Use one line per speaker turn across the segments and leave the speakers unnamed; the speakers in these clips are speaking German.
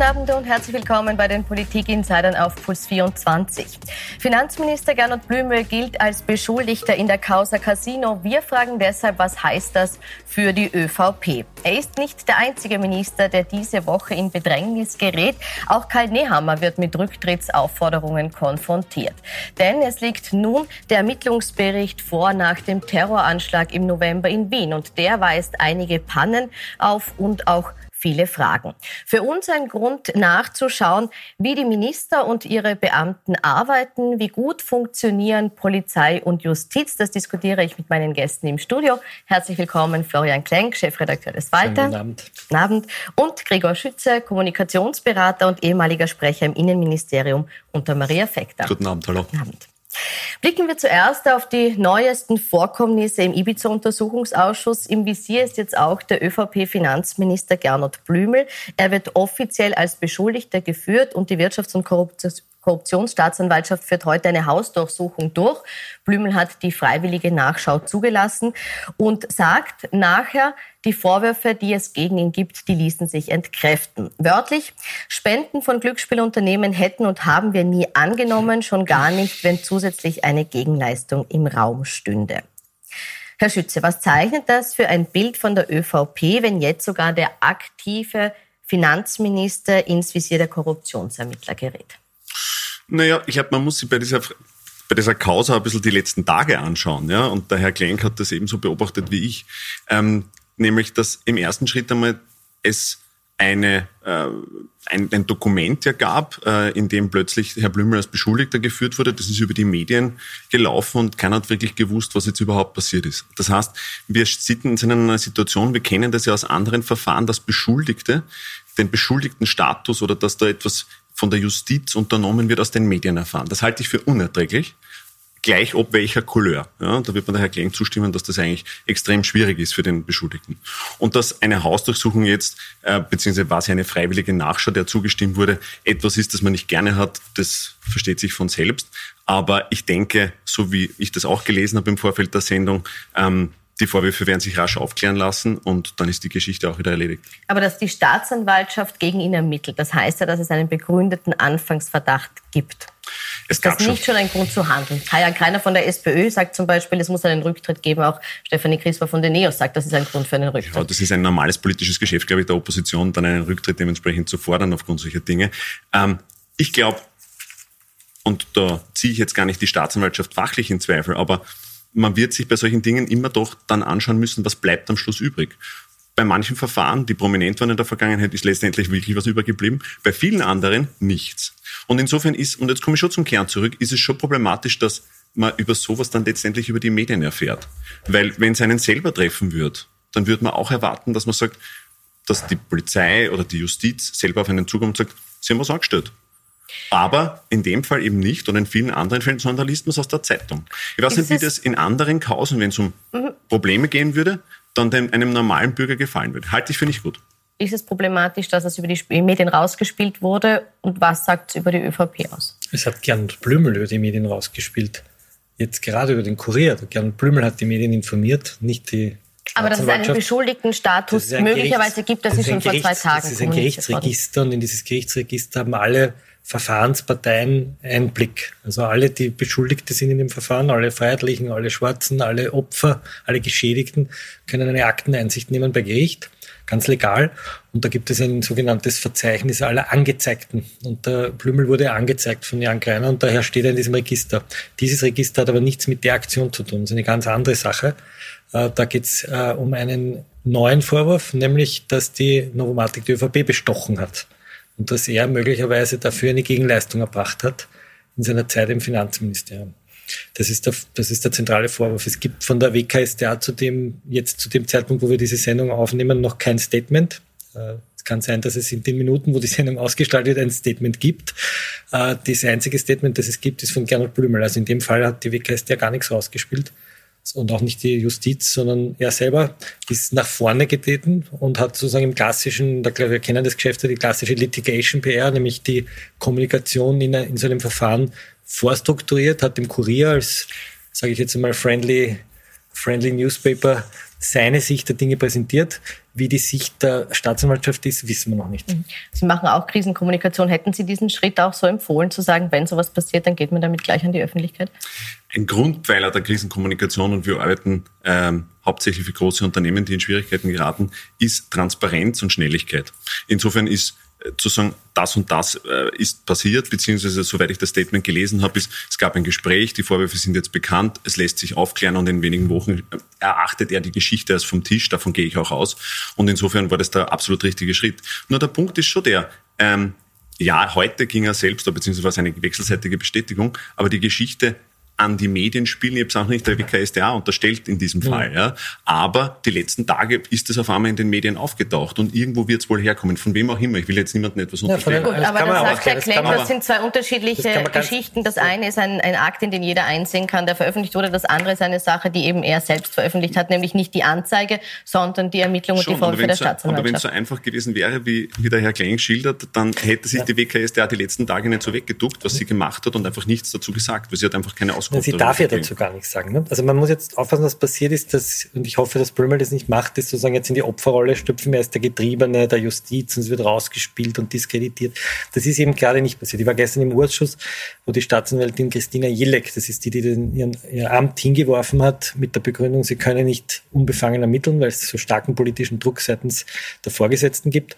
Guten Abend und herzlich willkommen bei den Politik-Insidern auf Puls 24. Finanzminister Gernot Blümel gilt als Beschuldigter in der Causa Casino. Wir fragen deshalb, was heißt das für die ÖVP? Er ist nicht der einzige Minister, der diese Woche in Bedrängnis gerät. Auch Karl Nehammer wird mit Rücktrittsaufforderungen konfrontiert. Denn es liegt nun der Ermittlungsbericht vor nach dem Terroranschlag im November in Wien und der weist einige Pannen auf und auch viele Fragen. Für uns ein Grund nachzuschauen, wie die Minister und ihre Beamten arbeiten, wie gut funktionieren Polizei und Justiz. Das diskutiere ich mit meinen Gästen im Studio. Herzlich willkommen Florian Klenk, Chefredakteur des Walter.
Guten Abend.
Guten Abend. Und Gregor Schütze, Kommunikationsberater und ehemaliger Sprecher im Innenministerium unter Maria Fekter.
Guten Abend, hallo.
Guten Abend. Blicken wir zuerst auf die neuesten Vorkommnisse im Ibiza-Untersuchungsausschuss. Im Visier ist jetzt auch der ÖVP-Finanzminister Gernot Blümel. Er wird offiziell als Beschuldigter geführt und die Wirtschafts- und Korruptions Korruptionsstaatsanwaltschaft führt heute eine Hausdurchsuchung durch. Blümel hat die freiwillige Nachschau zugelassen und sagt nachher, die Vorwürfe, die es gegen ihn gibt, die ließen sich entkräften. Wörtlich, Spenden von Glücksspielunternehmen hätten und haben wir nie angenommen, schon gar nicht, wenn zusätzlich eine Gegenleistung im Raum stünde. Herr Schütze, was zeichnet das für ein Bild von der ÖVP, wenn jetzt sogar der aktive Finanzminister ins Visier der Korruptionsermittler gerät?
Naja, ich glaube, man muss sich bei dieser, bei dieser Causa ein bisschen die letzten Tage anschauen. Ja? Und der Herr Klenk hat das ebenso beobachtet wie ich. Ähm, nämlich, dass im ersten Schritt einmal es eine, äh, ein, ein Dokument ja gab, äh, in dem plötzlich Herr Blümel als Beschuldigter geführt wurde. Das ist über die Medien gelaufen und keiner hat wirklich gewusst, was jetzt überhaupt passiert ist. Das heißt, wir sitzen in einer Situation, wir kennen das ja aus anderen Verfahren, dass Beschuldigte den beschuldigten Status oder dass da etwas von der Justiz unternommen wird, aus den Medien erfahren. Das halte ich für unerträglich gleich ob welcher Couleur. Ja, da wird man der Herr Klenk zustimmen, dass das eigentlich extrem schwierig ist für den Beschuldigten. Und dass eine Hausdurchsuchung jetzt, äh, beziehungsweise war ja eine freiwillige Nachschau, der zugestimmt wurde, etwas ist, das man nicht gerne hat, das versteht sich von selbst. Aber ich denke, so wie ich das auch gelesen habe im Vorfeld der Sendung, ähm, die Vorwürfe werden sich rasch aufklären lassen und dann ist die Geschichte auch wieder erledigt.
Aber dass die Staatsanwaltschaft gegen ihn ermittelt, das heißt ja, dass es einen begründeten Anfangsverdacht gibt. Es ist das nicht schon ein Grund zu handeln? Hayan Kreiner von der SPÖ sagt zum Beispiel, es muss einen Rücktritt geben. Auch Stefanie Crisper von den NEOS sagt, das ist ein Grund für einen Rücktritt.
Ja, das ist ein normales politisches Geschäft, glaube ich, der Opposition, dann einen Rücktritt dementsprechend zu fordern aufgrund solcher Dinge. Ähm, ich glaube, und da ziehe ich jetzt gar nicht die Staatsanwaltschaft fachlich in Zweifel, aber man wird sich bei solchen Dingen immer doch dann anschauen müssen, was bleibt am Schluss übrig. Bei manchen Verfahren, die prominent waren in der Vergangenheit, ist letztendlich wirklich was übergeblieben. Bei vielen anderen nichts. Und insofern ist, und jetzt komme ich schon zum Kern zurück, ist es schon problematisch, dass man über sowas dann letztendlich über die Medien erfährt. Weil wenn es einen selber treffen würde, dann würde man auch erwarten, dass man sagt, dass die Polizei oder die Justiz selber auf einen zukommt und sagt, sie haben was angestellt. Aber in dem Fall eben nicht und in vielen anderen Fällen, sondern da liest man es aus der Zeitung. Ich weiß nicht, wie das in anderen Kausen, wenn es um mhm. Probleme gehen würde, dann dem, einem normalen Bürger gefallen würde. Halte ich für nicht gut.
Ist es problematisch, dass es über die Medien rausgespielt wurde? Und was sagt es über die ÖVP aus?
Es hat Gernot Blümel über die Medien rausgespielt. Jetzt gerade über den Kurier. Gernot Blümel hat die Medien informiert, nicht die
aber dass es einen Beschuldigtenstatus möglicherweise gibt, das, das ist schon vor zwei Tagen.
Das ist ein Gerichtsregister und in dieses Gerichtsregister haben alle Verfahrensparteien Einblick. Also alle, die Beschuldigte sind in dem Verfahren, alle Freiheitlichen, alle Schwarzen, alle Opfer, alle Geschädigten können eine Akteneinsicht nehmen bei Gericht, ganz legal. Und da gibt es ein sogenanntes Verzeichnis aller Angezeigten. Und der Blümel wurde angezeigt von Jan Greiner und daher steht er in diesem Register. Dieses Register hat aber nichts mit der Aktion zu tun. Das ist eine ganz andere Sache. Äh, da geht es äh, um einen neuen Vorwurf, nämlich, dass die Novomatic die ÖVP bestochen hat und dass er möglicherweise dafür eine Gegenleistung erbracht hat in seiner Zeit im Finanzministerium. Das ist der, das ist der zentrale Vorwurf. Es gibt von der WKStA zu dem, jetzt zu dem Zeitpunkt, wo wir diese Sendung aufnehmen, noch kein Statement. Äh, es kann sein, dass es in den Minuten, wo die Sendung ausgestaltet wird, ein Statement gibt. Äh, das einzige Statement, das es gibt, ist von Gernot Blümel. Also in dem Fall hat die WKStA gar nichts rausgespielt und auch nicht die Justiz, sondern er selber ist nach vorne getreten und hat sozusagen im klassischen, da wir kennen das Geschäft, die klassische Litigation PR, nämlich die Kommunikation in, in so einem Verfahren vorstrukturiert, hat dem Kurier als, sage ich jetzt einmal, friendly, friendly Newspaper seine Sicht der Dinge präsentiert. Wie die Sicht der Staatsanwaltschaft ist, wissen wir noch nicht. Mhm.
Sie machen auch Krisenkommunikation. Hätten Sie diesen Schritt auch so empfohlen, zu sagen, wenn sowas passiert, dann geht man damit gleich an die Öffentlichkeit?
Ein Grundpfeiler der Krisenkommunikation, und wir arbeiten ähm, hauptsächlich für große Unternehmen, die in Schwierigkeiten geraten, ist Transparenz und Schnelligkeit. Insofern ist zu sagen, das und das äh, ist passiert, beziehungsweise soweit ich das Statement gelesen habe, ist, es gab ein Gespräch, die Vorwürfe sind jetzt bekannt, es lässt sich aufklären und in wenigen Wochen erachtet er die Geschichte als vom Tisch, davon gehe ich auch aus. Und insofern war das der absolut richtige Schritt. Nur der Punkt ist schon der, ähm, ja, heute ging er selbst, beziehungsweise war es eine wechselseitige Bestätigung, aber die Geschichte an die Medien spielen. Ich habe es auch nicht der WKSDA unterstellt in diesem Fall. Ja. Aber die letzten Tage ist es auf einmal in den Medien aufgetaucht und irgendwo wird es wohl herkommen, von wem auch immer. Ich will jetzt niemandem etwas unterstellen.
Ja, gut, aber dann sagt Herr Klenk, das, das sind zwei unterschiedliche das Geschichten. Das eine ist ein, ein Akt, in den jeder einsehen kann, der veröffentlicht wurde. Das andere ist eine Sache, die eben er selbst veröffentlicht hat, nämlich nicht die Anzeige, sondern die Ermittlung und die Vorwürfe der so, Staatsanwaltschaft.
Aber wenn es so einfach gewesen wäre, wie, wie der Herr Klenk schildert, dann hätte sich ja. die WKSDA die letzten Tage nicht so weggeduckt, was sie gemacht hat und einfach nichts dazu gesagt, weil sie hat einfach keine Auskunft.
Sie darf ja dazu gar nichts sagen. Ne? Also man muss jetzt aufpassen, was passiert ist, dass, und ich hoffe, dass Brümmel das nicht macht, ist sozusagen jetzt in die Opferrolle stüpfen wir als der Getriebene der Justiz und es wird rausgespielt und diskreditiert. Das ist eben gerade nicht passiert. Ich war gestern im Ausschuss, wo die Staatsanwältin Christina Jillek, das ist die, die den, ihren, ihr Amt hingeworfen hat, mit der Begründung, sie könne nicht unbefangen ermitteln, weil es so starken politischen Druck seitens der Vorgesetzten gibt.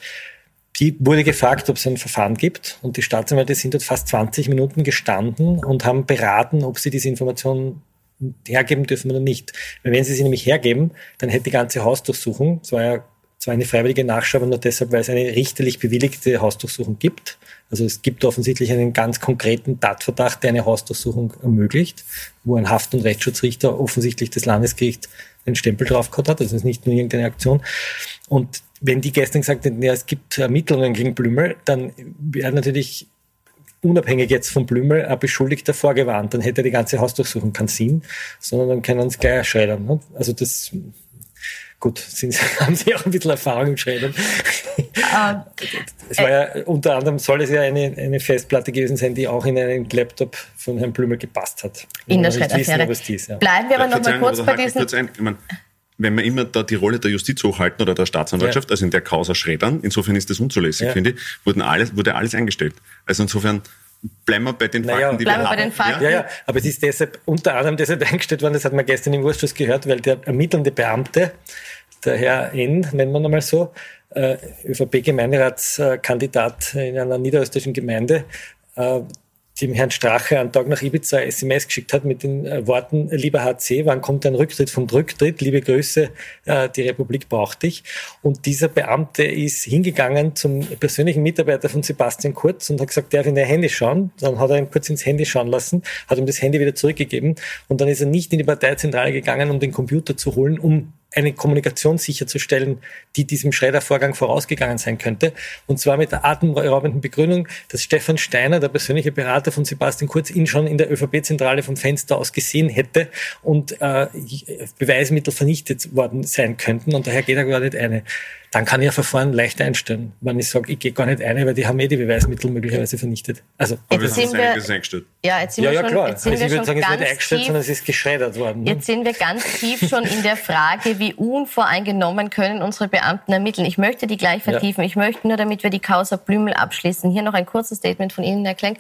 Die wurde gefragt, ob es ein Verfahren gibt und die Staatsanwälte sind dort fast 20 Minuten gestanden und haben beraten, ob sie diese Information hergeben dürfen oder nicht. Weil wenn sie sie nämlich hergeben, dann hätte die ganze Hausdurchsuchung, es war ja zwar eine freiwillige Nachschau, aber nur deshalb, weil es eine richterlich bewilligte Hausdurchsuchung gibt. Also es gibt offensichtlich einen ganz konkreten Tatverdacht, der eine Hausdurchsuchung ermöglicht, wo ein Haft- und Rechtsschutzrichter offensichtlich das Landesgericht den Stempel drauf gehabt hat. Das ist nicht nur irgendeine Aktion. Und wenn die gestern gesagt hätten, ja, es gibt Ermittlungen gegen Blümel, dann wäre natürlich unabhängig jetzt vom Blümel ein Beschuldigter vorgewarnt. Dann hätte die ganze Hausdurchsuchung keinen Sinn, sondern dann können sie gleich schreddern. Ne? Also das, gut, sind, haben sie auch ein bisschen Erfahrung im Schreddern. Uh, es war ja, unter anderem soll es ja eine, eine Festplatte gewesen sein, die auch in einen Laptop von Herrn Blümel gepasst hat.
In der Schredderaffäre. Ja. Bleiben wir aber noch mal kurz bei diesen...
Kurz ein, ich mein, wenn wir immer da die Rolle der Justiz hochhalten oder der Staatsanwaltschaft, ja. also in der Causa Schreddern, insofern ist das unzulässig, ja. finde ich, wurden alles, wurde alles eingestellt. Also insofern bleiben wir bei den naja, Fakten, die
bleiben
wir
haben. Bei den Fakten.
Ja, ja, aber es ist deshalb unter anderem deshalb eingestellt worden, das hat man gestern im Ausschuss gehört, weil der ermittelnde Beamte, der Herr N., nennen wir ihn mal so, äh, ÖVP-Gemeinderatskandidat in einer niederösterreichischen Gemeinde, äh, dem Herrn Strache einen Tag nach Ibiza SMS geschickt hat mit den äh, Worten, lieber HC, wann kommt ein Rücktritt vom Rücktritt? Liebe Grüße, äh, die Republik braucht dich. Und dieser Beamte ist hingegangen zum persönlichen Mitarbeiter von Sebastian Kurz und hat gesagt, darf in der Handy schauen? Dann hat er ihm kurz ins Handy schauen lassen, hat ihm das Handy wieder zurückgegeben und dann ist er nicht in die Parteizentrale gegangen, um den Computer zu holen, um eine Kommunikation sicherzustellen, die diesem Schreddervorgang vorausgegangen sein könnte. Und zwar mit der atemberaubenden Begründung, dass Stefan Steiner, der persönliche Berater von Sebastian Kurz, ihn schon in der ÖVP-Zentrale vom Fenster aus gesehen hätte und äh, Beweismittel vernichtet worden sein könnten. Und daher geht er gar nicht eine dann kann ich ein Verfahren leicht einstellen. Wenn ich sage, ich gehe gar nicht ein, weil die haben eh die Beweismittel möglicherweise vernichtet.
Also, Aber jetzt sind wir, eingestellt. Ja, jetzt sind
ja,
wir
ja,
schon,
klar.
Jetzt sind
also
wir
ich würde sagen, es
wird
eingestellt,
tief,
sondern es ist geschreddert worden.
Ne? Jetzt sind wir ganz tief schon in der Frage, wie unvoreingenommen können unsere Beamten ermitteln. Ich möchte die gleich vertiefen. Ja. Ich möchte nur, damit wir die Causa Blümel abschließen, hier noch ein kurzes Statement von Ihnen, Herr Klenk.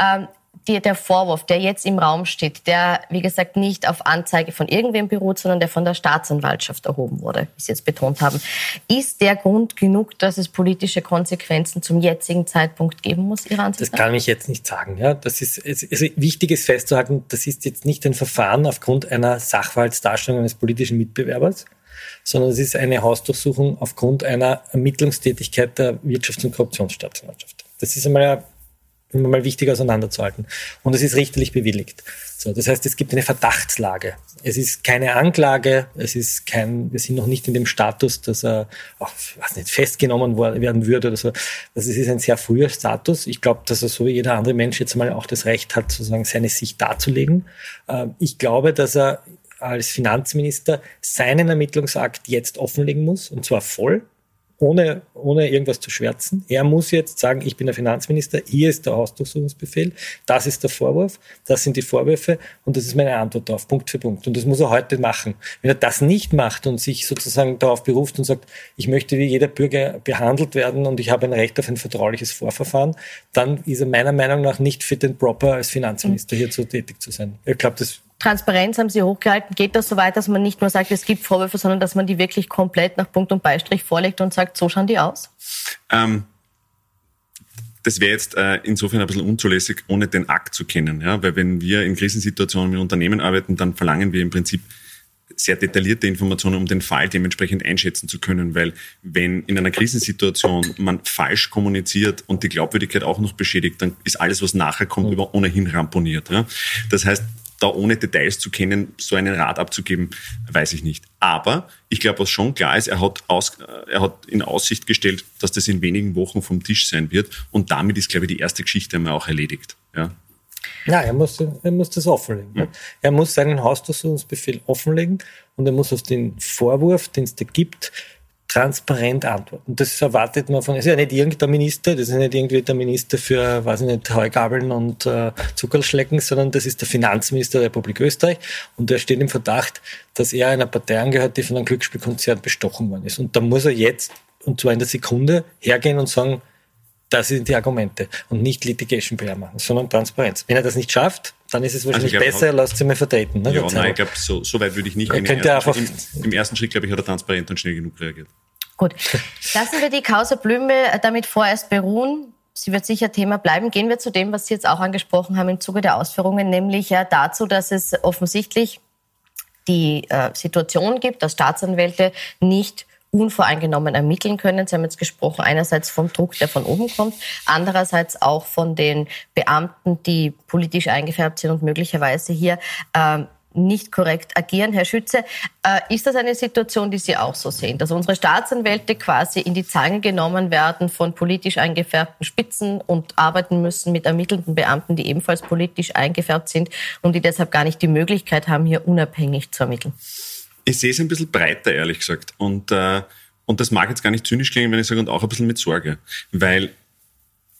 Ähm, die, der Vorwurf, der jetzt im Raum steht, der, wie gesagt, nicht auf Anzeige von irgendwem beruht, sondern der von der Staatsanwaltschaft erhoben wurde, wie Sie jetzt betont haben, ist der Grund genug, dass es politische Konsequenzen zum jetzigen Zeitpunkt geben muss, Ihrer
Ansicht Das kann ich jetzt nicht sagen. Ja, das ist, also wichtig ist festzuhalten, das ist jetzt nicht ein Verfahren aufgrund einer Sachverhaltsdarstellung eines politischen Mitbewerbers, sondern es ist eine Hausdurchsuchung aufgrund einer Ermittlungstätigkeit der Wirtschafts- und Korruptionsstaatsanwaltschaft. Das ist einmal mal wichtig auseinanderzuhalten. Und es ist richterlich bewilligt. So, das heißt, es gibt eine Verdachtslage. Es ist keine Anklage, es ist kein, wir sind noch nicht in dem Status, dass er auch, was nicht, festgenommen werden würde oder so. Also es ist ein sehr früher Status. Ich glaube, dass er so wie jeder andere Mensch jetzt mal auch das Recht hat, sozusagen seine Sicht darzulegen. Ähm, ich glaube, dass er als Finanzminister seinen Ermittlungsakt jetzt offenlegen muss, und zwar voll ohne, ohne irgendwas zu schwärzen. Er muss jetzt sagen, ich bin der Finanzminister, hier ist der Hausdurchsuchungsbefehl, das ist der Vorwurf, das sind die Vorwürfe und das ist meine Antwort darauf, Punkt für Punkt. Und das muss er heute machen. Wenn er das nicht macht und sich sozusagen darauf beruft und sagt, ich möchte wie jeder Bürger behandelt werden und ich habe ein Recht auf ein vertrauliches Vorverfahren, dann ist er meiner Meinung nach nicht fit and proper als Finanzminister hier zu tätig zu sein. Ich glaube, das
Transparenz haben Sie hochgehalten. Geht das so weit, dass man nicht nur sagt, es gibt Vorwürfe, sondern dass man die wirklich komplett nach Punkt und Beistrich vorlegt und sagt, so schauen die aus? Ähm,
das wäre jetzt äh, insofern ein bisschen unzulässig, ohne den Akt zu kennen. Ja? Weil wenn wir in Krisensituationen mit Unternehmen arbeiten, dann verlangen wir im Prinzip sehr detaillierte Informationen, um den Fall dementsprechend einschätzen zu können, weil wenn in einer Krisensituation man falsch kommuniziert und die Glaubwürdigkeit auch noch beschädigt, dann ist alles, was nachher kommt, mhm. ohnehin ramponiert. Ja? Das heißt, da ohne Details zu kennen, so einen Rat abzugeben, weiß ich nicht. Aber ich glaube, was schon klar ist, er hat, aus, äh, er hat in Aussicht gestellt, dass das in wenigen Wochen vom Tisch sein wird. Und damit ist, glaube ich, die erste Geschichte einmal auch erledigt. Ja.
Ja, er muss, er muss das offenlegen. Ja. Er muss seinen Hausdurchsuchungsbefehl offenlegen und er muss auf den Vorwurf, den es da gibt, transparent antworten. Das erwartet man von, es ist ja nicht irgendein Minister, das ist nicht irgendwie der Minister für, weiß ich nicht, Heugabeln und äh, Zuckerschlecken, sondern das ist der Finanzminister der Republik Österreich und der steht im Verdacht, dass er einer Partei angehört, die von einem Glücksspielkonzern bestochen worden ist. Und da muss er jetzt, und zwar in der Sekunde, hergehen und sagen, das sind die Argumente und nicht Litigation PR machen, sondern Transparenz. Wenn er das nicht schafft, dann ist es wahrscheinlich also besser, er lässt sie mal vertreten.
Ne, ja, nein, ich glaube, so, so weit würde ich nicht
gehen. Im, ersten,
im, Im ersten Schritt, glaube ich, hat er transparent und schnell genug reagiert.
Gut. Lassen wir die Causa Blümel damit vorerst beruhen. Sie wird sicher Thema bleiben. Gehen wir zu dem, was Sie jetzt auch angesprochen haben im Zuge der Ausführungen, nämlich ja dazu, dass es offensichtlich die äh, Situation gibt, dass Staatsanwälte nicht unvoreingenommen ermitteln können. Sie haben jetzt gesprochen, einerseits vom Druck, der von oben kommt, andererseits auch von den Beamten, die politisch eingefärbt sind und möglicherweise hier äh, nicht korrekt agieren. Herr Schütze, äh, ist das eine Situation, die Sie auch so sehen, dass unsere Staatsanwälte quasi in die Zange genommen werden von politisch eingefärbten Spitzen und arbeiten müssen mit ermittelnden Beamten, die ebenfalls politisch eingefärbt sind und die deshalb gar nicht die Möglichkeit haben, hier unabhängig zu ermitteln?
Ich sehe es ein bisschen breiter, ehrlich gesagt. Und, äh, und das mag jetzt gar nicht zynisch klingen, wenn ich sage, und auch ein bisschen mit Sorge. Weil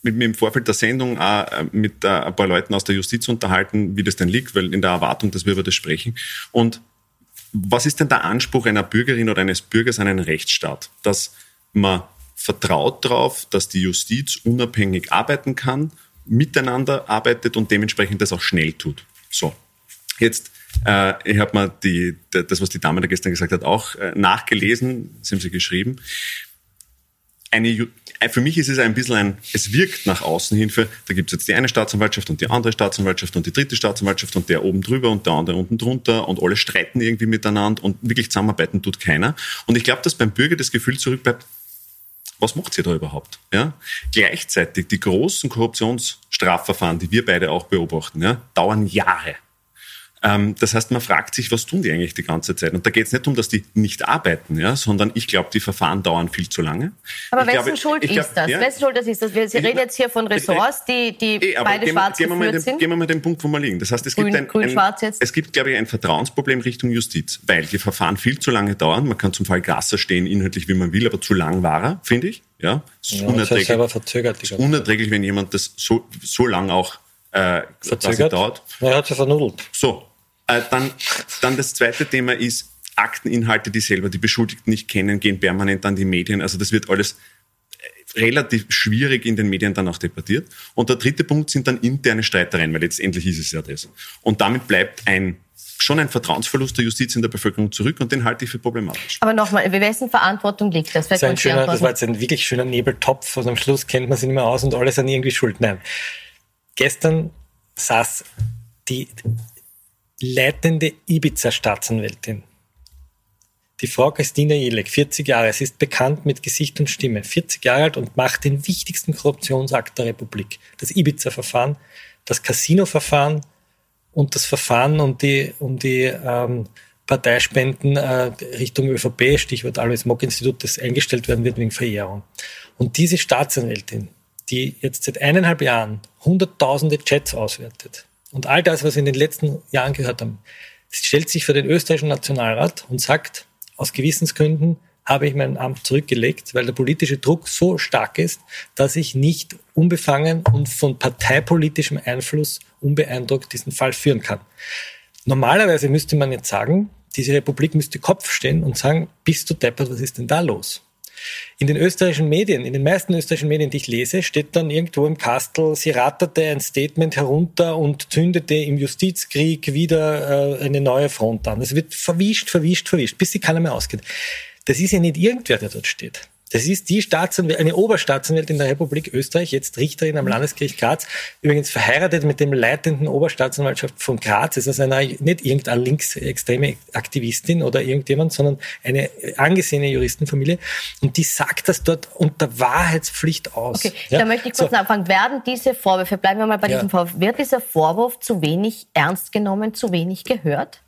mit mir im Vorfeld der Sendung auch äh, mit äh, ein paar Leuten aus der Justiz unterhalten, wie das denn liegt, weil in der Erwartung, dass wir über das sprechen. Und was ist denn der Anspruch einer Bürgerin oder eines Bürgers an einen Rechtsstaat? Dass man vertraut darauf, dass die Justiz unabhängig arbeiten kann, miteinander arbeitet und dementsprechend das auch schnell tut. So. Jetzt äh, ich habe mal die, das, was die Dame da gestern gesagt hat, auch äh, nachgelesen, das haben sie geschrieben. Eine, äh, für mich ist es ein bisschen ein, es wirkt nach außen hin für, da gibt es jetzt die eine Staatsanwaltschaft und die andere Staatsanwaltschaft und die dritte Staatsanwaltschaft und der oben drüber und der andere unten drunter und alle streiten irgendwie miteinander und wirklich zusammenarbeiten tut keiner. Und ich glaube, dass beim Bürger das Gefühl zurückbleibt, was macht sie da überhaupt? Ja? Gleichzeitig die großen Korruptionsstrafverfahren, die wir beide auch beobachten, ja, dauern Jahre. Ähm, das heißt, man fragt sich, was tun die eigentlich die ganze Zeit? Und da geht es nicht um, dass die nicht arbeiten, ja, sondern ich glaube, die Verfahren dauern viel zu lange.
Aber wessen glaube, Schuld glaub, ist das? Ja, wessen Schuld das ist das? Sie ich, reden jetzt hier von Ressorts, die, die eh, beide gehen, schwarz gehen geführt
den,
sind.
Gehen wir mal den Punkt, wo wir liegen. Das heißt, es
grün,
gibt ein,
grün,
ein
jetzt.
es gibt, glaube ich, ein Vertrauensproblem Richtung Justiz, weil die Verfahren viel zu lange dauern. Man kann zum Fall Gasser stehen, inhaltlich wie man will, aber zu lang war er, finde ich. Ja,
es ist ja, unerträglich. Das verzögert,
ist unerträglich, wenn jemand das so, so lang auch äh,
verzögert. dauert. er hat sich vernudelt.
So, äh, dann, dann das zweite Thema ist Akteninhalte, die selber die Beschuldigten nicht kennen, gehen permanent an die Medien. Also das wird alles äh, relativ schwierig in den Medien dann auch debattiert. Und der dritte Punkt sind dann interne Streitereien, weil letztendlich ist es ja das. Und damit bleibt ein schon ein Vertrauensverlust der Justiz in der Bevölkerung zurück und den halte ich für problematisch.
Aber nochmal, wessen Verantwortung liegt das?
Das, ein schöner, das war jetzt ein wirklich schöner Nebeltopf und am Schluss kennt man sich nicht mehr aus und alle sind irgendwie schuld. Nein. Gestern saß die leitende Ibiza-Staatsanwältin. Die Frau Christina Jelek, 40 Jahre, sie ist bekannt mit Gesicht und Stimme, 40 Jahre alt und macht den wichtigsten Korruptionsakt der Republik. Das Ibiza-Verfahren, das Casino-Verfahren und das Verfahren um die, um die ähm, Parteispenden äh, Richtung ÖVP, Stichwort Alois Mock-Institut, das eingestellt werden wird wegen Verehrung. Und diese Staatsanwältin, die jetzt seit eineinhalb Jahren hunderttausende Chats auswertet, und all das, was wir in den letzten Jahren gehört haben, stellt sich für den österreichischen Nationalrat und sagt, aus Gewissensgründen habe ich mein Amt zurückgelegt, weil der politische Druck so stark ist, dass ich nicht unbefangen und von parteipolitischem Einfluss unbeeindruckt diesen Fall führen kann. Normalerweise müsste man jetzt sagen, diese Republik müsste Kopf stehen und sagen, bist du deppert, was ist denn da los? In den österreichischen Medien, in den meisten österreichischen Medien, die ich lese, steht dann irgendwo im Kastel, sie ratterte ein Statement herunter und zündete im Justizkrieg wieder äh, eine neue Front an. Es wird verwischt, verwischt, verwischt, bis sich keiner mehr ausgeht. Das ist ja nicht irgendwer, der dort steht. Das ist die Staatsanwältin, eine Oberstaatsanwältin der Republik Österreich, jetzt Richterin am Landesgericht Graz, übrigens verheiratet mit dem leitenden Oberstaatsanwaltschaft von Graz. Es ist also eine, nicht irgendeine linksextreme Aktivistin oder irgendjemand, sondern eine angesehene Juristenfamilie. Und die sagt das dort unter Wahrheitspflicht aus.
Okay, ja? da möchte ich kurz so. nachfragen. Werden diese Vorwürfe, bleiben wir mal bei ja. diesem Vorwurf, wird dieser Vorwurf zu wenig ernst genommen, zu wenig gehört?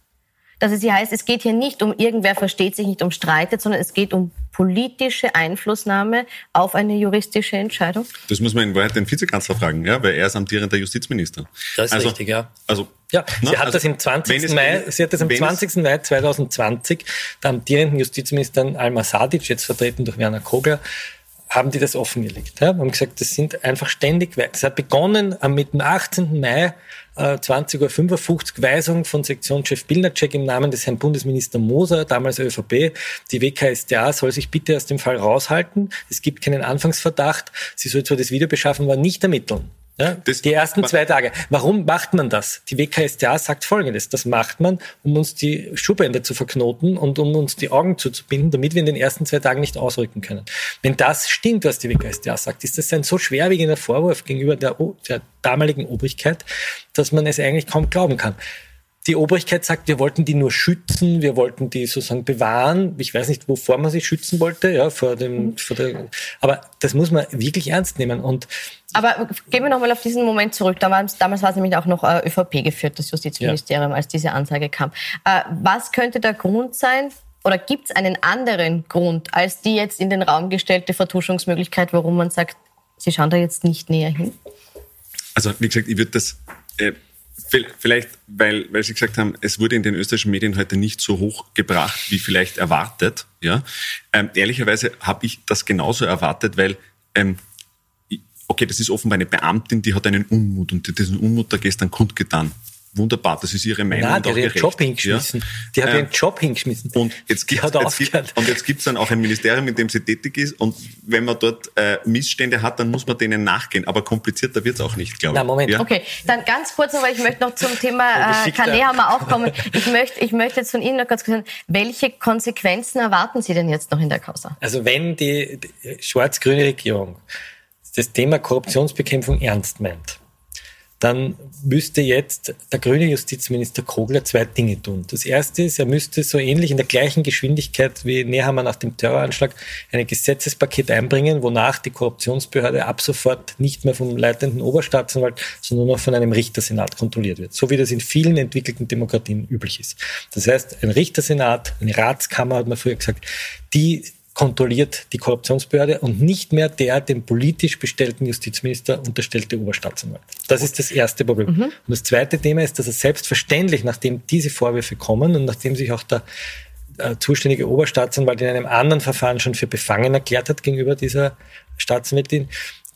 Dass es hier heißt, es geht hier nicht um irgendwer versteht sich nicht um streitet, sondern es geht um politische Einflussnahme auf eine juristische Entscheidung?
Das muss man in Wahrheit den Vizekanzler fragen, ja, weil er ist amtierender Justizminister.
Das ist also, richtig, ja. Also ja, sie na, hat also, das im 20. Mai, sie hat das am 20. Mai 2020 der amtierenden Justizministerin Alma Sadic, jetzt vertreten durch Werner Kogler, haben die das offengelegt. Ja? Haben gesagt, das sind einfach ständig, es hat begonnen mit dem 18. Mai äh, 20.55 Uhr Weisung von Sektionschef Bilnacek im Namen des Herrn Bundesminister Moser, damals ÖVP. Die WKStA soll sich bitte aus dem Fall raushalten. Es gibt keinen Anfangsverdacht. Sie soll zwar das Video beschaffen, aber nicht ermitteln. Ja, die ersten zwei Tage. Warum macht man das? Die WKStA sagt Folgendes. Das macht man, um uns die Schuhbänder zu verknoten und um uns die Augen zuzubinden, damit wir in den ersten zwei Tagen nicht ausrücken können. Wenn das stimmt, was die WKStA sagt, ist das ein so schwerwiegender Vorwurf gegenüber der, der damaligen Obrigkeit, dass man es eigentlich kaum glauben kann die Obrigkeit sagt, wir wollten die nur schützen, wir wollten die sozusagen bewahren. Ich weiß nicht, wovor man sie schützen wollte, ja, vor dem, mhm. vor der, aber das muss man wirklich ernst nehmen und
aber gehen wir nochmal auf diesen Moment zurück. Damals, damals war es nämlich auch noch äh, ÖVP geführt, das Justizministerium, ja. als diese Ansage kam. Äh, was könnte der Grund sein, oder gibt es einen anderen Grund als die jetzt in den Raum gestellte Vertuschungsmöglichkeit, warum man sagt, Sie schauen da jetzt nicht näher hin?
Also wie gesagt, ich würde das äh, Vielleicht, weil, weil Sie gesagt haben, es wurde in den österreichischen Medien heute nicht so hoch gebracht, wie vielleicht erwartet. Ja? Ähm, ehrlicherweise habe ich das genauso erwartet, weil, ähm, okay, das ist offenbar eine Beamtin, die hat einen Unmut und diesen Unmut da gestern kundgetan wunderbar, das ist ihre Meinung.
Nein, die hat ihren Job hingeschmissen. Ja? Die hat ähm, ihren Job hingeschmissen.
Und jetzt gibt es gibt, dann auch ein Ministerium, in dem sie tätig ist. Und wenn man dort äh, Missstände hat, dann muss man denen nachgehen. Aber komplizierter wird es auch nicht, glaube ich.
Na, Moment. Ja? Okay, dann ganz kurz noch, weil ich möchte noch zum Thema äh, Kanehammer auch kommen. Ich möchte, ich möchte jetzt von Ihnen noch ganz kurz sagen, welche Konsequenzen erwarten Sie denn jetzt noch in der Causa?
Also wenn die, die schwarz-grüne Regierung das Thema Korruptionsbekämpfung ernst meint, dann müsste jetzt der grüne Justizminister Kogler zwei Dinge tun. Das erste ist, er müsste so ähnlich in der gleichen Geschwindigkeit wie Nehammer nach dem Terroranschlag ein Gesetzespaket einbringen, wonach die Korruptionsbehörde ab sofort nicht mehr vom leitenden Oberstaatsanwalt, sondern nur von einem Richtersenat kontrolliert wird. So wie das in vielen entwickelten Demokratien üblich ist. Das heißt, ein Richtersenat, eine Ratskammer, hat man früher gesagt, die kontrolliert die Korruptionsbehörde und nicht mehr der dem politisch bestellten Justizminister unterstellte Oberstaatsanwalt. Das ist das erste Problem. Mhm. Und das zweite Thema ist, dass er selbstverständlich, nachdem diese Vorwürfe kommen und nachdem sich auch der äh, zuständige Oberstaatsanwalt in einem anderen Verfahren schon für befangen erklärt hat gegenüber dieser Staatsanwältin,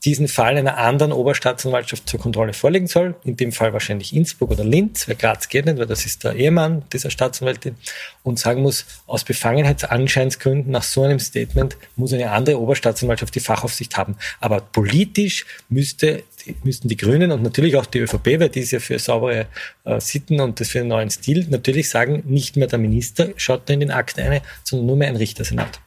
diesen Fall einer anderen Oberstaatsanwaltschaft zur Kontrolle vorlegen soll. In dem Fall wahrscheinlich Innsbruck oder Linz, weil Graz geht nicht, weil das ist der Ehemann dieser Staatsanwältin. Und sagen muss, aus Befangenheitsanscheinsgründen nach so einem Statement muss eine andere Oberstaatsanwaltschaft die Fachaufsicht haben. Aber politisch müsste, müssten die Grünen und natürlich auch die ÖVP, weil die ist ja für saubere äh, Sitten und das für einen neuen Stil, natürlich sagen, nicht mehr der Minister schaut in den Akt eine, sondern nur mehr ein Richtersenat.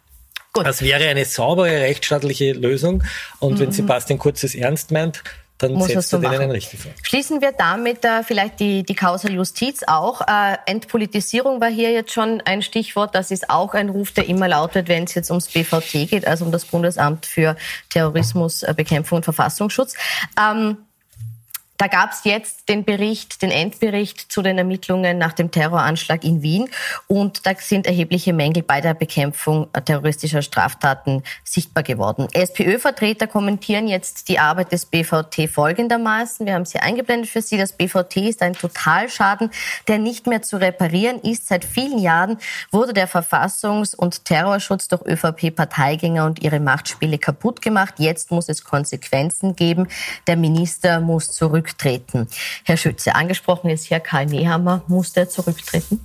Gut. Das wäre eine saubere rechtsstaatliche Lösung. Und mhm. wenn Sebastian Kurz es ernst meint, dann Muss setzt er so denen einen richtig vor.
Schließen wir damit äh, vielleicht die, die Causa Justiz auch. Äh, Entpolitisierung war hier jetzt schon ein Stichwort. Das ist auch ein Ruf, der immer laut wird, wenn es jetzt ums BVT geht, also um das Bundesamt für Terrorismusbekämpfung und Verfassungsschutz. Ähm, Da gab es jetzt den Bericht, den Endbericht zu den Ermittlungen nach dem Terroranschlag in Wien. Und da sind erhebliche Mängel bei der Bekämpfung terroristischer Straftaten sichtbar geworden. SPÖ-Vertreter kommentieren jetzt die Arbeit des BVT folgendermaßen. Wir haben es hier eingeblendet für Sie. Das BVT ist ein Totalschaden, der nicht mehr zu reparieren ist. Seit vielen Jahren wurde der Verfassungs- und Terrorschutz durch ÖVP-Parteigänger und ihre Machtspiele kaputt gemacht. Jetzt muss es Konsequenzen geben. Der Minister muss zurück zurücktreten. Herr Schütze, angesprochen ist hier Karl Nehammer. Muss der zurücktreten?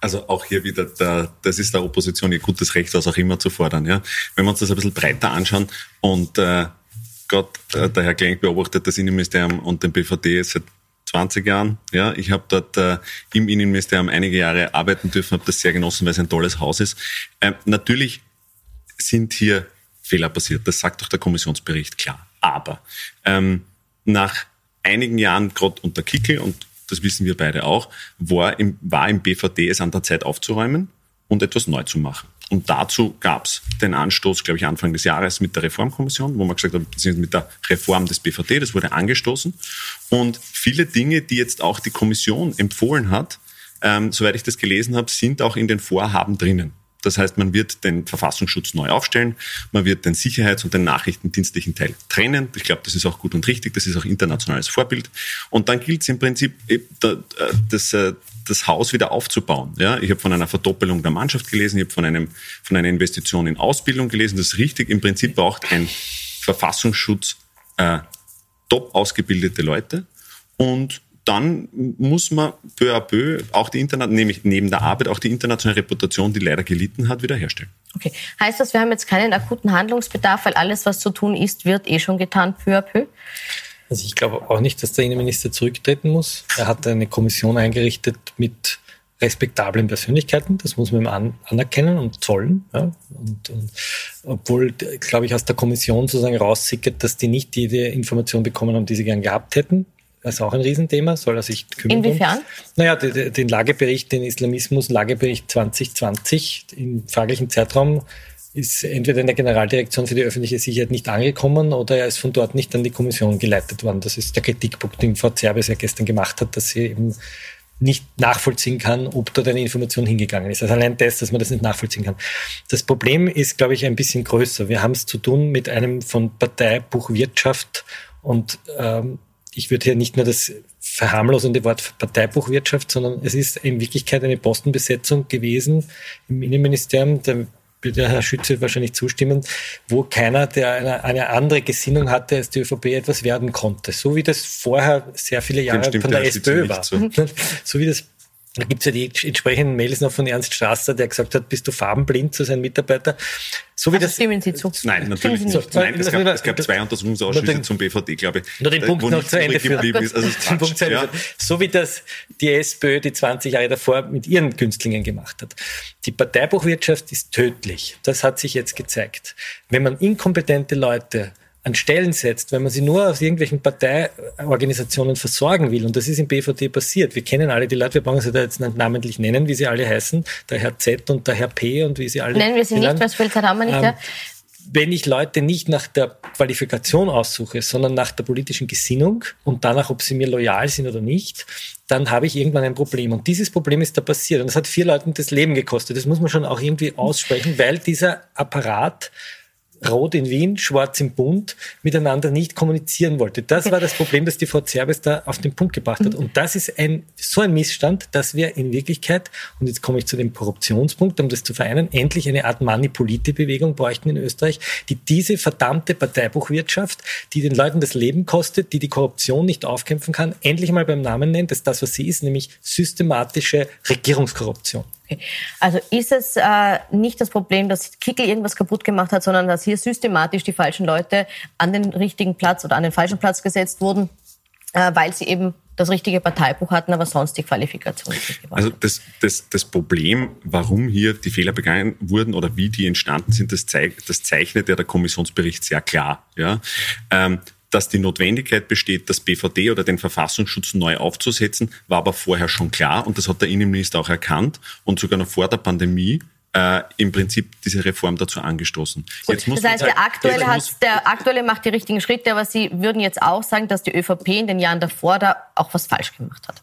Also auch hier wieder, der, das ist der Opposition ihr gutes Recht, was auch immer zu fordern. Ja. Wenn wir uns das ein bisschen breiter anschauen und äh, Gott, äh, der Herr Klenk beobachtet das Innenministerium und den BVD seit 20 Jahren. Ja, ich habe dort äh, im Innenministerium einige Jahre arbeiten dürfen, habe das sehr genossen, weil es ein tolles Haus ist. Äh, natürlich sind hier Fehler passiert, das sagt auch der Kommissionsbericht klar. Aber ähm, nach einigen Jahren, gerade unter Kickel, und das wissen wir beide auch, war im, war im BVD es an der Zeit aufzuräumen und etwas neu zu machen. Und dazu gab es den Anstoß, glaube ich, Anfang des Jahres mit der Reformkommission, wo man gesagt hat, beziehungsweise mit der Reform des BVD, das wurde angestoßen. Und viele Dinge, die jetzt auch die Kommission empfohlen hat, ähm, soweit ich das gelesen habe, sind auch in den Vorhaben drinnen. Das heißt, man wird den Verfassungsschutz neu aufstellen, man wird den Sicherheits- und den nachrichtendienstlichen Teil trennen. Ich glaube, das ist auch gut und richtig, das ist auch internationales Vorbild. Und dann gilt es im Prinzip, äh, das, äh, das Haus wieder aufzubauen. Ja, ich habe von einer Verdoppelung der Mannschaft gelesen, ich habe von, einem, von einer Investition in Ausbildung gelesen. Das ist richtig. Im Prinzip braucht ein Verfassungsschutz äh, top ausgebildete Leute und dann muss man peu à peu auch die Internet, nämlich neben der Arbeit auch die internationale Reputation, die leider gelitten hat, wiederherstellen.
Okay. Heißt das, wir haben jetzt keinen akuten Handlungsbedarf, weil alles, was zu tun ist, wird eh schon getan, peu à peu?
Also ich glaube auch nicht, dass der Innenminister zurücktreten muss. Er hat eine Kommission eingerichtet mit respektablen Persönlichkeiten, das muss man ihm an, anerkennen und zollen. Ja. Und, und, obwohl, glaube ich, aus der Kommission sozusagen raussickert, dass die nicht jede Information bekommen haben, die sie gern gehabt hätten. Das ist auch ein Riesenthema, soll er sich kümmern.
Inwiefern?
Naja, den Lagebericht, den Islamismus, Lagebericht 2020 im fraglichen Zeitraum ist entweder in der Generaldirektion für die öffentliche Sicherheit nicht angekommen oder er ist von dort nicht an die Kommission geleitet worden. Das ist der Kritikpunkt, den Frau Zerbes ja gestern gemacht hat, dass sie eben nicht nachvollziehen kann, ob dort eine Information hingegangen ist. Also allein das, dass man das nicht nachvollziehen kann. Das Problem ist, glaube ich, ein bisschen größer. Wir haben es zu tun mit einem von Parteibuch Wirtschaft und ähm, ich würde hier nicht nur das verharmlosende Wort Parteibuchwirtschaft, sondern es ist in Wirklichkeit eine Postenbesetzung gewesen im Innenministerium, da wird der Herr Schütze wahrscheinlich zustimmen, wo keiner, der eine, eine, andere Gesinnung hatte als die ÖVP, etwas werden konnte. So wie das vorher sehr viele Jahre von der, der SPÖ war. So. so wie das da gibt's ja die entsprechenden Mails noch von Ernst Strasser, der gesagt hat, bist du farbenblind zu seinen Mitarbeiter.
So wie also das stimmen Sie zu?
Nein, natürlich nicht. nicht. Nein, es gab, es gab zwei Untersuchungsausschüsse zum BVD, glaube ich.
Nur den Punkt noch zu Ende führen. Ist. Also den Punkt zu Ende ja. So wie das die SPÖ die 20 Jahre davor mit ihren Künstlingen gemacht hat. Die Parteibuchwirtschaft ist tödlich. Das hat sich jetzt gezeigt. Wenn man inkompetente Leute an Stellen setzt, wenn man sie nur aus irgendwelchen Parteiorganisationen versorgen will. Und das ist im BVD passiert. Wir kennen alle die Leute, wir brauchen sie da jetzt nicht namentlich nennen, wie sie alle heißen. Der Herr Z und der Herr P und wie sie alle.
Nennen wir sie nicht, was viel Zeit haben wir nicht. Ähm,
wenn ich Leute nicht nach der Qualifikation aussuche, sondern nach der politischen Gesinnung und danach, ob sie mir loyal sind oder nicht, dann habe ich irgendwann ein Problem. Und dieses Problem ist da passiert. Und das hat vier Leuten das Leben gekostet. Das muss man schon auch irgendwie aussprechen, weil dieser Apparat Rot in Wien, Schwarz im Bund miteinander nicht kommunizieren wollte. Das war das Problem, das die Frau Zerbes da auf den Punkt gebracht hat. Und das ist ein, so ein Missstand, dass wir in Wirklichkeit, und jetzt komme ich zu dem Korruptionspunkt, um das zu vereinen, endlich eine Art Manipulite-Bewegung bräuchten in Österreich, die diese verdammte Parteibuchwirtschaft, die den Leuten das Leben kostet, die die Korruption nicht aufkämpfen kann, endlich mal beim Namen nennt, das ist das, was sie ist, nämlich systematische Regierungskorruption.
Okay. Also ist es äh, nicht das Problem, dass Kickel irgendwas kaputt gemacht hat, sondern dass hier systematisch die falschen Leute an den richtigen Platz oder an den falschen Platz gesetzt wurden, äh, weil sie eben das richtige Parteibuch hatten, aber sonst die Qualifikation nicht
gemacht Also das, das, das Problem, warum hier die Fehler begangen wurden oder wie die entstanden sind, das, zeig, das zeichnet ja der Kommissionsbericht sehr klar. Ja? Ähm, dass die Notwendigkeit besteht, das BVD oder den Verfassungsschutz neu aufzusetzen, war aber vorher schon klar und das hat der Innenminister auch erkannt und sogar noch vor der Pandemie äh, im Prinzip diese Reform dazu angestoßen.
Das heißt, der, aktuelle hat, der aktuelle macht die richtigen Schritte, aber Sie würden jetzt auch sagen, dass die ÖVP in den Jahren davor da auch was falsch gemacht hat.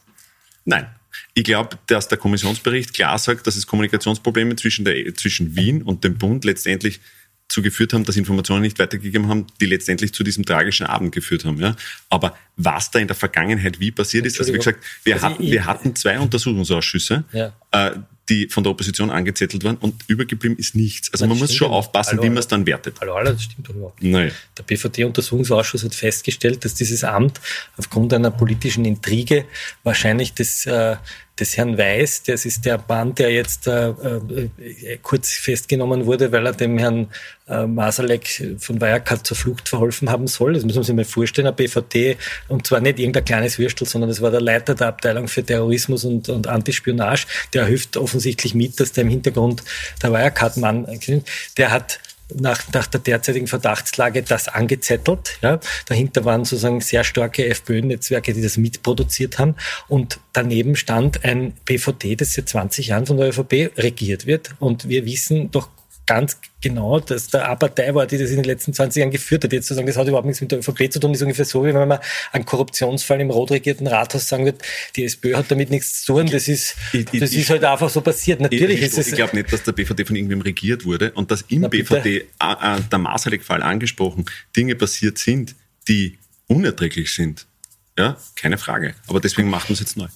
Nein. Ich glaube, dass der Kommissionsbericht klar sagt, dass es Kommunikationsprobleme zwischen, der, zwischen Wien und dem Bund letztendlich zu geführt haben, dass Informationen nicht weitergegeben haben, die letztendlich zu diesem tragischen Abend geführt haben. Ja? Aber was da in der Vergangenheit wie passiert ist, also wie gesagt, wir also hatten, wir hatten zwei Untersuchungsausschüsse, ja. äh, die von der Opposition angezettelt waren und übergeblieben ist nichts. Also Nein, man muss schon aufpassen, hallo, wie man es dann wertet.
Hallo, hallo, das stimmt doch überhaupt nicht. Nein. Der BVD-Untersuchungsausschuss hat festgestellt, dass dieses Amt aufgrund einer politischen Intrige wahrscheinlich das äh, des Herrn Weiß, das ist der Mann, der jetzt äh, äh, kurz festgenommen wurde, weil er dem Herrn äh, Masalek von Wirecard zur Flucht verholfen haben soll. Das müssen wir sich mal vorstellen, ein BVD, und zwar nicht irgendein kleines Würstel, sondern es war der Leiter der Abteilung für Terrorismus und, und Antispionage, der hilft offensichtlich mit, dass der im Hintergrund der Wirecard-Mann, der hat nach, nach der derzeitigen Verdachtslage das angezettelt. Ja. Dahinter waren sozusagen sehr starke FPÖ-Netzwerke, die das mitproduziert haben. Und daneben stand ein BVD, das seit 20 Jahren von der ÖVP regiert wird. Und wir wissen doch ganz genau, dass da eine Partei war, die das in den letzten 20 Jahren geführt hat. Jetzt zu sagen, das hat überhaupt nichts mit der ÖVP zu tun, ist ungefähr so, wie wenn man einen Korruptionsfall im rot regierten Rathaus sagen wird, die SPÖ hat damit nichts zu tun. Das ist, ich, ich, das ist halt einfach so passiert. Natürlich
ich,
ist es.
Ich glaube nicht, dass der BVD von irgendwem regiert wurde und dass im BVD äh, der Masalek-Fall angesprochen Dinge passiert sind, die unerträglich sind. Ja, keine Frage. Aber deswegen machen wir es jetzt neu.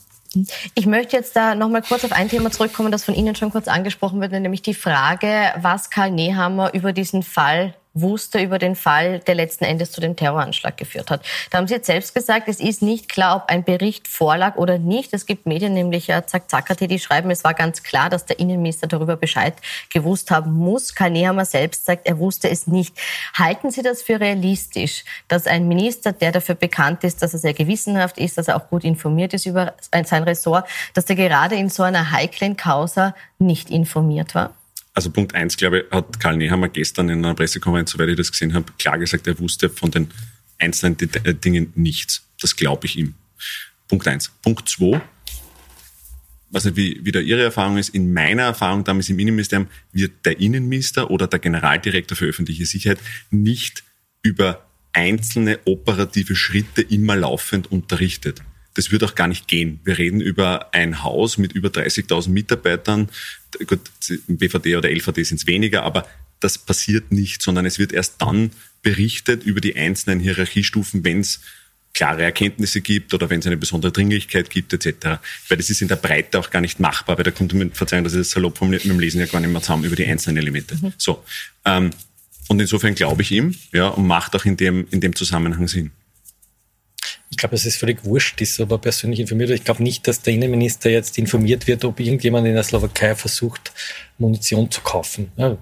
Ich möchte jetzt da noch mal kurz auf ein Thema zurückkommen, das von Ihnen schon kurz angesprochen wird, nämlich die Frage, was Karl Nehammer über diesen Fall wusste über den Fall, der letzten Endes zu dem Terroranschlag geführt hat. Da haben Sie jetzt selbst gesagt, es ist nicht klar, ob ein Bericht vorlag oder nicht. Es gibt Medien, nämlich ja, Zack Zackerte, die schreiben, es war ganz klar, dass der Innenminister darüber Bescheid gewusst haben muss. Karl Nehammer selbst sagt, er wusste es nicht. Halten Sie das für realistisch, dass ein Minister, der dafür bekannt ist, dass er sehr gewissenhaft ist, dass er auch gut informiert ist über sein Ressort, dass er gerade in so einer heiklen Causa nicht informiert war?
Also Punkt eins, glaube ich, hat Karl Nehammer gestern in einer Pressekonferenz, soweit ich das gesehen habe, klar gesagt, er wusste von den einzelnen äh, Dingen nichts. Das glaube ich ihm. Punkt eins. Punkt zwei, weiß nicht, wie, wie da Ihre Erfahrung ist. In meiner Erfahrung damals im Innenministerium wird der Innenminister oder der Generaldirektor für öffentliche Sicherheit nicht über einzelne operative Schritte immer laufend unterrichtet. Das wird auch gar nicht gehen. Wir reden über ein Haus mit über 30.000 Mitarbeitern. Gut, im BVD oder LVD sind es weniger, aber das passiert nicht, sondern es wird erst dann berichtet über die einzelnen Hierarchiestufen, wenn es klare Erkenntnisse gibt oder wenn es eine besondere Dringlichkeit gibt etc. Weil das ist in der Breite auch gar nicht machbar, weil da kommt man verzeihen, dass ich das salopp formuliert, mit dem Lesen ja gar nicht mehr zusammen über die einzelnen Elemente. Mhm. So. Ähm, und insofern glaube ich ihm, ja, und macht auch in dem, in dem Zusammenhang Sinn.
Ich glaube, es völlig wurscht ist, ob er persönlich informiert. Ich glaube nicht, dass der Innenminister jetzt informiert wird, ob irgendjemand in der Slowakei versucht, Munition zu kaufen. Ja.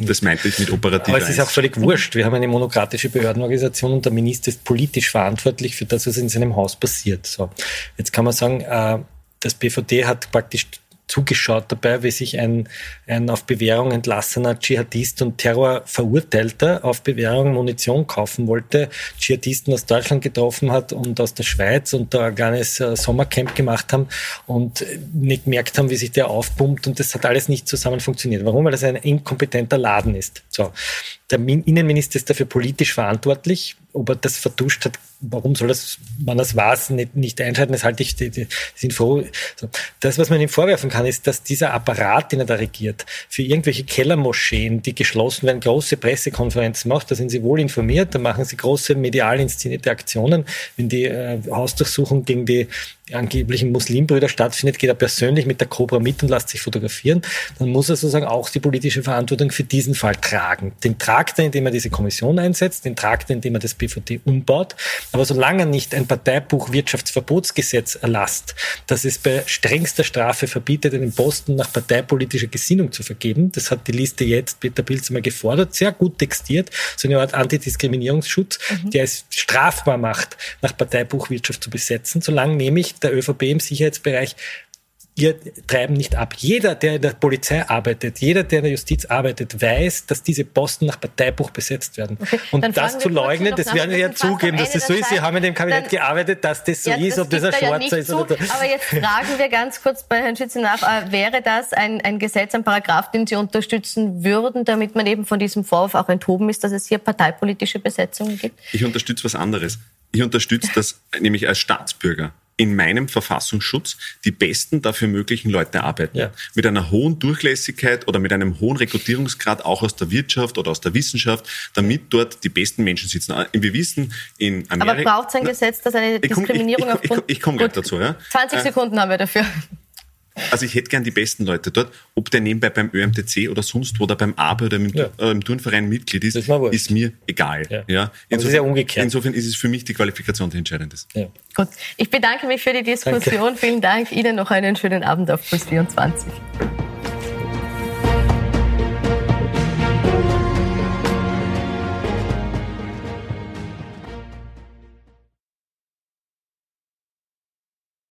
Das meinte ich mit operativ.
Aber es ist auch völlig wurscht. Wir haben eine monokratische Behördenorganisation und der Minister ist politisch verantwortlich für das, was in seinem Haus passiert. So. Jetzt kann man sagen, äh, das BVD hat praktisch zugeschaut dabei, wie sich ein, ein auf Bewährung entlassener Dschihadist und Terrorverurteilter auf Bewährung Munition kaufen wollte, Dschihadisten aus Deutschland getroffen hat und aus der Schweiz und da ein kleines äh, Sommercamp gemacht haben und nicht gemerkt haben, wie sich der aufpumpt und das hat alles nicht zusammen funktioniert. Warum? Weil das ein inkompetenter Laden ist. So. Der Innenminister ist dafür politisch verantwortlich. Ob er das vertuscht hat, warum soll das, man das weiß, nicht, nicht einschalten, das halte ich, sind froh. Das, was man ihm vorwerfen kann, ist, dass dieser Apparat, den er da regiert, für irgendwelche Kellermoscheen, die geschlossen werden, große Pressekonferenzen macht, da sind sie wohl informiert, da machen sie große medial inszenierte Aktionen. Wenn die äh, Hausdurchsuchung gegen die angeblichen Muslimbrüder stattfindet, geht er persönlich mit der Cobra mit und lässt sich fotografieren, dann muss er sozusagen auch die politische Verantwortung für diesen Fall tragen. Den tragt er, indem er diese Kommission einsetzt, den tragt er, indem er das BVD umbaut. Aber solange er nicht ein Parteibuch Wirtschaftsverbotsgesetz erlasst, das es bei strengster Strafe verbietet, einen Posten nach parteipolitischer Gesinnung zu vergeben, das hat die Liste jetzt Peter Pilz mal gefordert, sehr gut textiert, so eine Art Antidiskriminierungsschutz, mhm. der es strafbar macht, nach Parteibuch Wirtschaft zu besetzen, solange nämlich der ÖVP im Sicherheitsbereich ihr treiben nicht ab. Jeder, der in der Polizei arbeitet, jeder, der in der Justiz arbeitet, weiß, dass diese Posten nach Parteibuch besetzt werden. Okay, und das zu leugnen, das werden Sie ja zugeben, dass das so ist. Sie haben in dem Kabinett dann, gearbeitet, dass das so ja, ist, ob das ein Schwarzer ja ist oder
so. Aber jetzt fragen wir ganz kurz bei Herrn Schütze nach, äh, wäre das ein, ein Gesetz, ein Paragraph, den Sie unterstützen würden, damit man eben von diesem Vorwurf auch enthoben ist, dass es hier parteipolitische Besetzungen gibt?
Ich unterstütze was anderes. Ich unterstütze das nämlich als Staatsbürger in meinem Verfassungsschutz die besten dafür möglichen Leute arbeiten. Ja. Mit einer hohen Durchlässigkeit oder mit einem hohen Rekrutierungsgrad auch aus der Wirtschaft oder aus der Wissenschaft, damit dort die besten Menschen sitzen. Ah, wir wissen, in Amerika...
Aber braucht es ein Gesetz, das eine Diskriminierung
ich, ich, ich,
aufgrund...
Ich, ich komme gleich dazu. Ja.
20 Sekunden äh, haben wir dafür.
Also ich hätte gern die besten Leute dort. Ob der nebenbei beim ÖMTC oder sonst wo oder beim ABE oder im, ja. äh, im Turnverein Mitglied ist, ist, ist mir egal. Ja. Ja.
Insofern, ist ja umgekehrt.
Insofern ist es für mich die Qualifikation die entscheidende.
Ja. Gut. Ich bedanke mich für die Diskussion. Danke. Vielen Dank. Ihnen noch einen schönen Abend auf Plus 24.